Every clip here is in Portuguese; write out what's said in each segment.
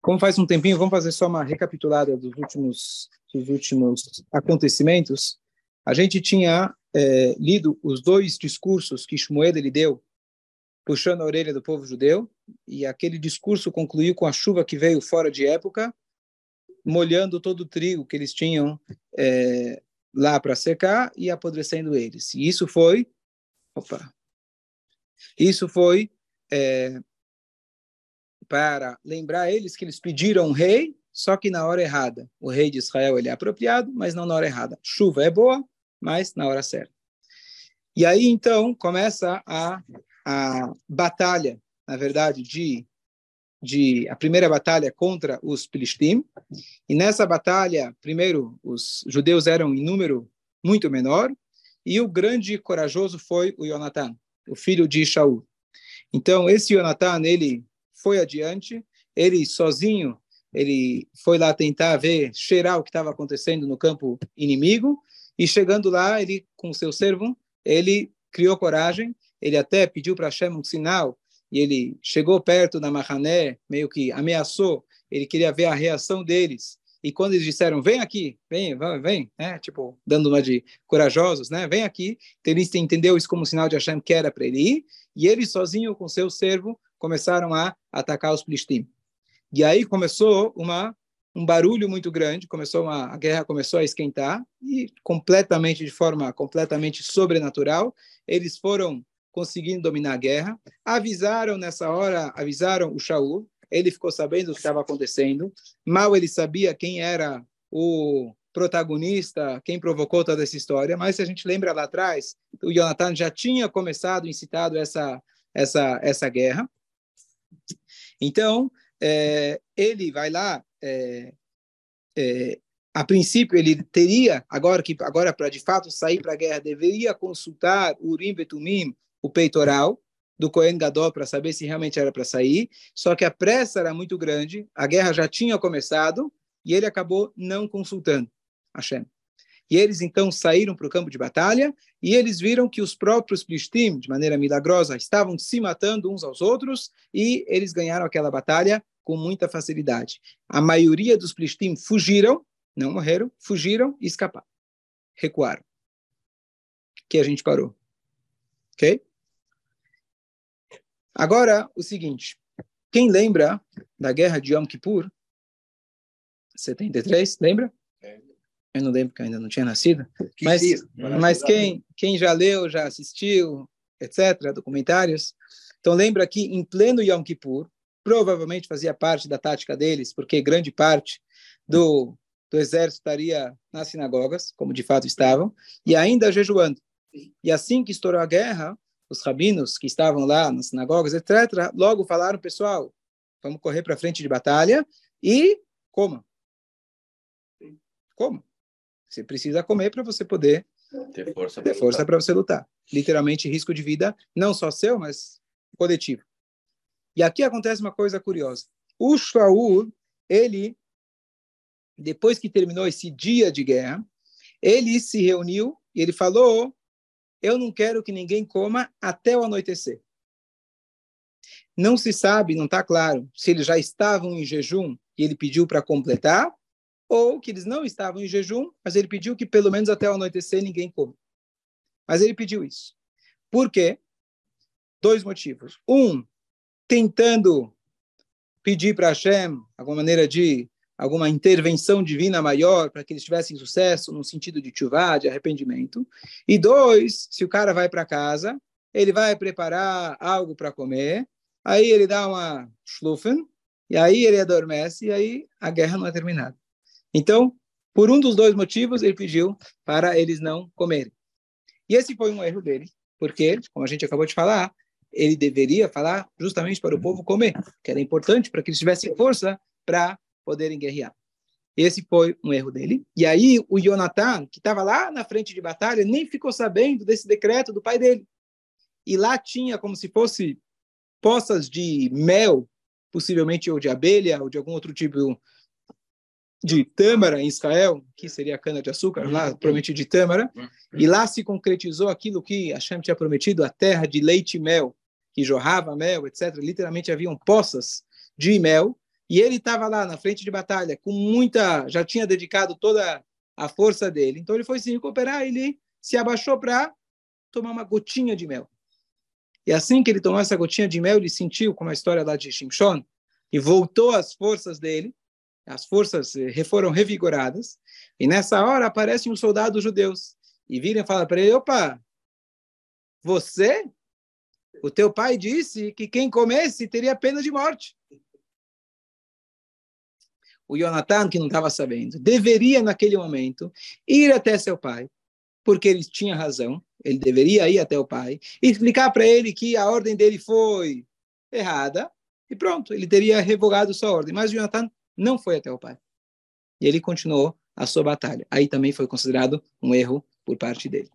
Como faz um tempinho, vamos fazer só uma recapitulada dos últimos, dos últimos acontecimentos. A gente tinha é, lido os dois discursos que Shmuel ele deu, puxando a orelha do povo judeu, e aquele discurso concluiu com a chuva que veio fora de época, molhando todo o trigo que eles tinham é, lá para secar e apodrecendo eles. E isso foi, opa, isso foi é, para lembrar eles que eles pediram um rei, só que na hora errada. O rei de Israel ele é apropriado, mas não na hora errada. Chuva é boa, mas na hora certa. E aí então começa a, a batalha, na verdade, de de a primeira batalha contra os Filistim. E nessa batalha, primeiro, os judeus eram em número muito menor, e o grande corajoso foi o Jonathan, o filho de Shaul. Então, esse Jonathan, ele foi adiante, ele sozinho, ele foi lá tentar ver, cheirar o que estava acontecendo no campo inimigo, e chegando lá, ele, com seu servo, ele criou coragem, ele até pediu para Hashem um sinal, e ele chegou perto da Mahané, meio que ameaçou, ele queria ver a reação deles. E quando eles disseram, vem aqui, vem, vem, né? tipo, dando uma de corajosos, né? vem aqui, então ele entendeu isso como um sinal de Hashem que era para ele ir, e ele sozinho com seu servo começaram a atacar os Filistim. E aí começou uma um barulho muito grande, começou uma, a guerra começou a esquentar e completamente de forma completamente sobrenatural, eles foram conseguindo dominar a guerra. Avisaram nessa hora, avisaram o Shaul, ele ficou sabendo o que estava acontecendo. Mal ele sabia quem era o protagonista, quem provocou toda essa história, mas se a gente lembra lá atrás, o Jonathan já tinha começado, incitado essa essa essa guerra. Então, é, ele vai lá, é, é, a princípio ele teria, agora que agora para de fato sair para a guerra, deveria consultar o Urim Betumim, o peitoral do Cohen Gadol para saber se realmente era para sair, só que a pressa era muito grande, a guerra já tinha começado e ele acabou não consultando Hashem. E eles então saíram para o campo de batalha e eles viram que os próprios Plishtim, de maneira milagrosa, estavam se matando uns aos outros e eles ganharam aquela batalha com muita facilidade. A maioria dos Plishtim fugiram, não morreram, fugiram e escaparam. Recuaram. Que a gente parou. Ok? Agora, o seguinte. Quem lembra da guerra de Yom Kippur? 73, lembra? Eu não lembro, porque ainda não tinha nascido. Mas, mas quem, quem já leu, já assistiu, etc., documentários, então lembra que em pleno Yom Kippur, provavelmente fazia parte da tática deles, porque grande parte do, do exército estaria nas sinagogas, como de fato estavam, e ainda jejuando. E assim que estourou a guerra, os rabinos que estavam lá nas sinagogas, etc., logo falaram, pessoal, vamos correr para frente de batalha e coma. Como? Você precisa comer para você poder ter força para você lutar. Literalmente, risco de vida, não só seu, mas coletivo. E aqui acontece uma coisa curiosa. O Shaul, ele, depois que terminou esse dia de guerra, ele se reuniu e ele falou: Eu não quero que ninguém coma até o anoitecer. Não se sabe, não está claro, se eles já estavam em jejum e ele pediu para completar, ou que eles não estavam em jejum, mas ele pediu que pelo menos até o anoitecer ninguém coma. Mas ele pediu isso. Por quê? Dois motivos. Um, tentando pedir para Hashem alguma maneira de alguma intervenção divina maior para que eles tivessem sucesso no sentido de chuvá, de arrependimento. E dois, se o cara vai para casa, ele vai preparar algo para comer, aí ele dá uma schlufen, e aí ele adormece, e aí a guerra não é terminada. Então, por um dos dois motivos, ele pediu para eles não comerem. E esse foi um erro dele, porque, como a gente acabou de falar, ele deveria falar justamente para o povo comer, que era importante para que eles tivessem força para poderem guerrear. Esse foi um erro dele. E aí o Jonathan, que estava lá na frente de batalha, nem ficou sabendo desse decreto do pai dele. E lá tinha como se fosse poças de mel, possivelmente ou de abelha ou de algum outro tipo de tâmara em Israel, que seria cana de açúcar, lá provavelmente de tâmara, e lá se concretizou aquilo que Hashem tinha prometido, a terra de leite e mel, que jorrava mel, etc. Literalmente haviam poças de mel, e ele estava lá na frente de batalha com muita, já tinha dedicado toda a força dele. Então ele foi se recuperar, ele se abaixou para tomar uma gotinha de mel. E assim que ele tomou essa gotinha de mel, ele sentiu, como a história lá de Shimshon, e voltou às forças dele, as forças eh, foram revigoradas, e nessa hora aparecem os soldados judeus, e viram e falam para ele, opa, você, o teu pai disse que quem comesse teria pena de morte. O Jonathan, que não estava sabendo, deveria, naquele momento, ir até seu pai, porque ele tinha razão, ele deveria ir até o pai, e explicar para ele que a ordem dele foi errada, e pronto, ele teria revogado sua ordem. Mas o Jonathan não foi até o pai. E ele continuou a sua batalha. Aí também foi considerado um erro por parte dele.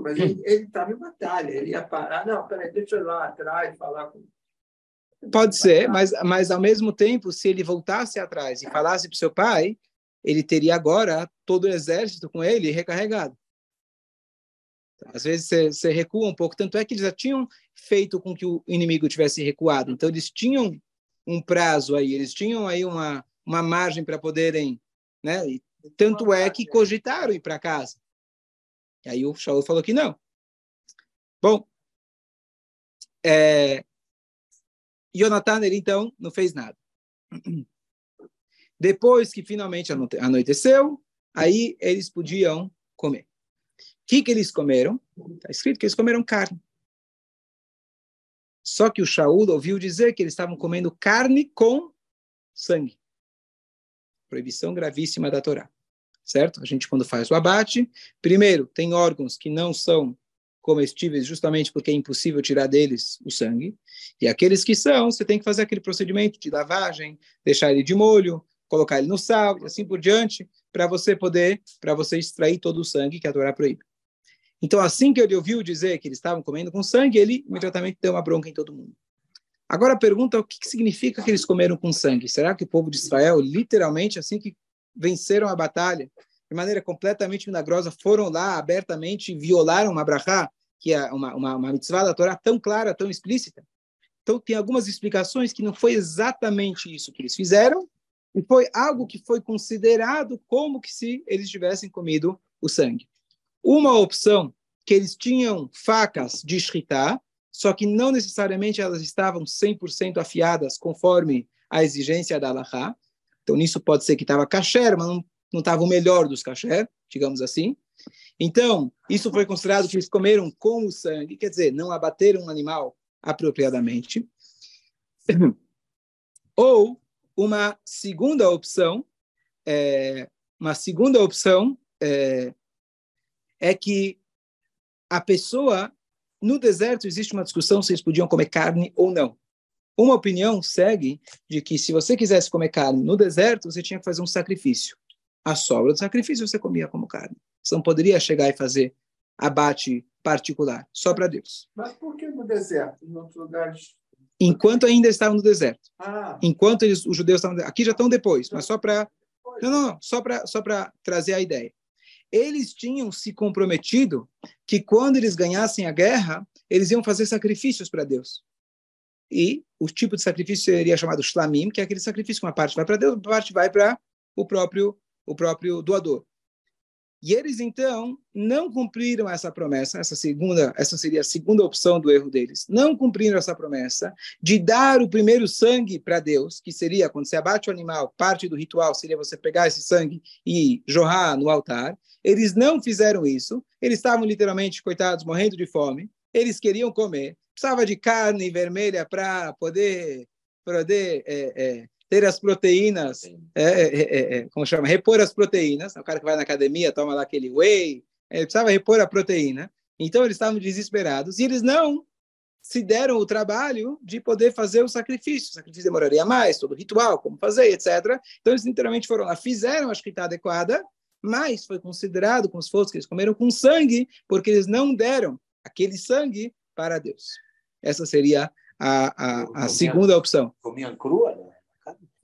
Mas ele estava em batalha, ele ia parar. Não, peraí, deixa eu ir lá atrás falar com. Pode ser, mas, mas ao mesmo tempo, se ele voltasse atrás e falasse para o seu pai, ele teria agora todo o exército com ele recarregado. Às vezes você, você recua um pouco, tanto é que eles já tinham feito com que o inimigo tivesse recuado. Então eles tinham um prazo aí, eles tinham aí uma, uma margem para poderem, né? E tanto é que cogitaram ir para casa. E aí o Shaul falou que não. Bom, é, Jonathan, ele então não fez nada. Depois que finalmente anoiteceu, aí eles podiam comer. O que, que eles comeram? Está escrito que eles comeram carne. Só que o Shaul ouviu dizer que eles estavam comendo carne com sangue. Proibição gravíssima da Torá. Certo? A gente, quando faz o abate, primeiro, tem órgãos que não são comestíveis justamente porque é impossível tirar deles o sangue. E aqueles que são, você tem que fazer aquele procedimento de lavagem, deixar ele de molho, colocar ele no sal e assim por diante, para você poder, para você extrair todo o sangue que a Torá proíbe. Então, assim que ele ouviu dizer que eles estavam comendo com sangue, ele imediatamente deu uma bronca em todo mundo. Agora a pergunta é o que, que significa que eles comeram com sangue? Será que o povo de Israel, literalmente, assim que venceram a batalha, de maneira completamente milagrosa, foram lá abertamente e violaram uma brachá, que é uma, uma, uma mitzvah da Torá tão clara, tão explícita? Então, tem algumas explicações que não foi exatamente isso que eles fizeram, e foi algo que foi considerado como que se eles tivessem comido o sangue. Uma opção que eles tinham facas de shritá, só que não necessariamente elas estavam 100% afiadas conforme a exigência da Allahá. Então, nisso pode ser que estava kasher, mas não, não estava o melhor dos kasher, digamos assim. Então, isso foi considerado que eles comeram com o sangue, quer dizer, não abateram um animal apropriadamente. Ou uma segunda opção, é, uma segunda opção é, é que a pessoa, no deserto, existe uma discussão se eles podiam comer carne ou não. Uma opinião segue de que se você quisesse comer carne no deserto, você tinha que fazer um sacrifício. A sobra do sacrifício você comia como carne. Você não poderia chegar e fazer abate particular, só para Deus. Mas por que no deserto? Em outros lugares enquanto ainda estavam no deserto. Ah. Enquanto eles, os judeus estavam aqui já estão depois, mas só para não, não, não, só para só para trazer a ideia eles tinham se comprometido que quando eles ganhassem a guerra, eles iam fazer sacrifícios para Deus. E o tipo de sacrifício seria chamado shlamim, que é aquele sacrifício que uma parte vai para Deus, uma parte vai para o próprio o próprio doador. E eles então não cumpriram essa promessa, essa segunda, essa seria a segunda opção do erro deles. Não cumpriram essa promessa de dar o primeiro sangue para Deus, que seria quando você abate o animal, parte do ritual seria você pegar esse sangue e jorrar no altar. Eles não fizeram isso. Eles estavam literalmente coitados, morrendo de fome. Eles queriam comer. Precisava de carne vermelha para poder poder é, é, ter as proteínas, é é, é, é, é, como chama, repor as proteínas. O cara que vai na academia toma lá aquele whey, ele precisava repor a proteína. Então eles estavam desesperados e eles não se deram o trabalho de poder fazer o sacrifício. O sacrifício demoraria mais, todo o ritual, como fazer, etc. Então eles literalmente foram lá, fizeram a escrita adequada, mas foi considerado como se fosse que eles comeram com sangue, porque eles não deram aquele sangue para Deus. Essa seria a, a, a segunda opção. Comiam crua, né?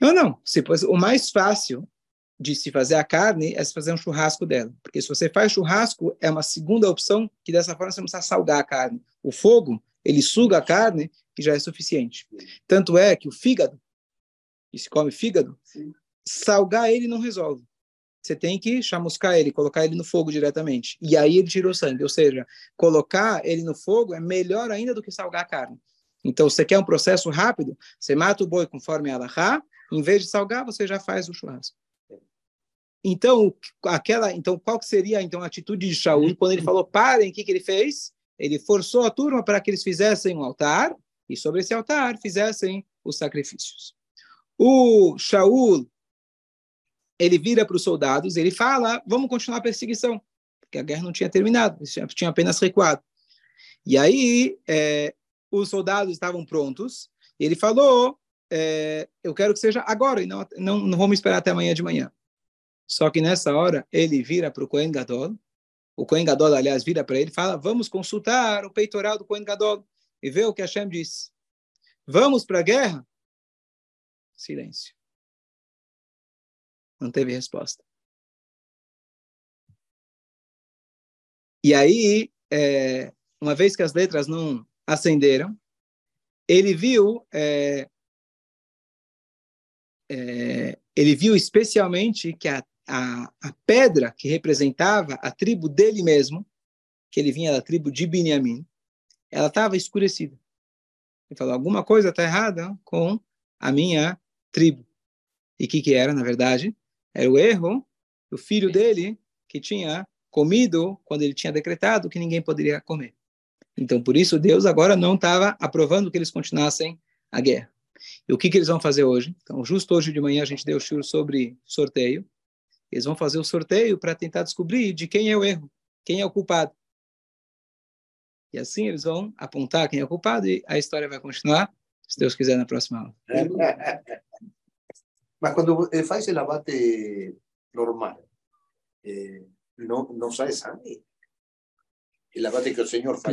Não, não. Se, o mais fácil de se fazer a carne é se fazer um churrasco dela. Porque se você faz churrasco, é uma segunda opção, que dessa forma você não precisa salgar a carne. O fogo, ele suga a carne, que já é suficiente. Tanto é que o fígado, e se come fígado, Sim. salgar ele não resolve. Você tem que chamuscar ele, colocar ele no fogo diretamente. E aí ele tira o sangue. Ou seja, colocar ele no fogo é melhor ainda do que salgar a carne. Então, você quer um processo rápido? Você mata o boi conforme a Allahá, em vez de salgar, você já faz o churrasco. Então, aquela, então qual que seria então a atitude de Shaul quando ele falou parem? O que, que ele fez? Ele forçou a turma para que eles fizessem um altar e sobre esse altar fizessem os sacrifícios. O Shaul ele vira para os soldados, ele fala: vamos continuar a perseguição, porque a guerra não tinha terminado, tinha apenas recuado. E aí é, os soldados estavam prontos. Ele falou: é, eu quero que seja agora e não, não, não vamos esperar até amanhã de manhã. Só que nessa hora ele vira para o Cohen Gadol. O Cohen Gadol, aliás, vira para ele e fala: vamos consultar o peitoral do Cohen Gadol e ver o que Hashem diz. Vamos para a guerra? Silêncio. Não teve resposta. E aí, é, uma vez que as letras não acenderam, ele viu, é, é, ele viu especialmente que a, a, a, pedra que representava a tribo dele mesmo, que ele vinha da tribo de Binyamin, ela estava escurecida. Ele falou, alguma coisa está errada com a minha tribo. E o que, que era, na verdade? Era o erro do filho dele, que tinha comido quando ele tinha decretado que ninguém poderia comer. Então, por isso, Deus agora não estava aprovando que eles continuassem a guerra. E o que, que eles vão fazer hoje? Então, justo hoje de manhã a gente deu o shur sobre sorteio. Eles vão fazer o sorteio para tentar descobrir de quem é o erro, quem é o culpado. E assim eles vão apontar quem é o culpado e a história vai continuar, se Deus quiser, na próxima aula. Mas quando faz o abate normal, eh, não, não sai sangue. El abate que el Señor faz.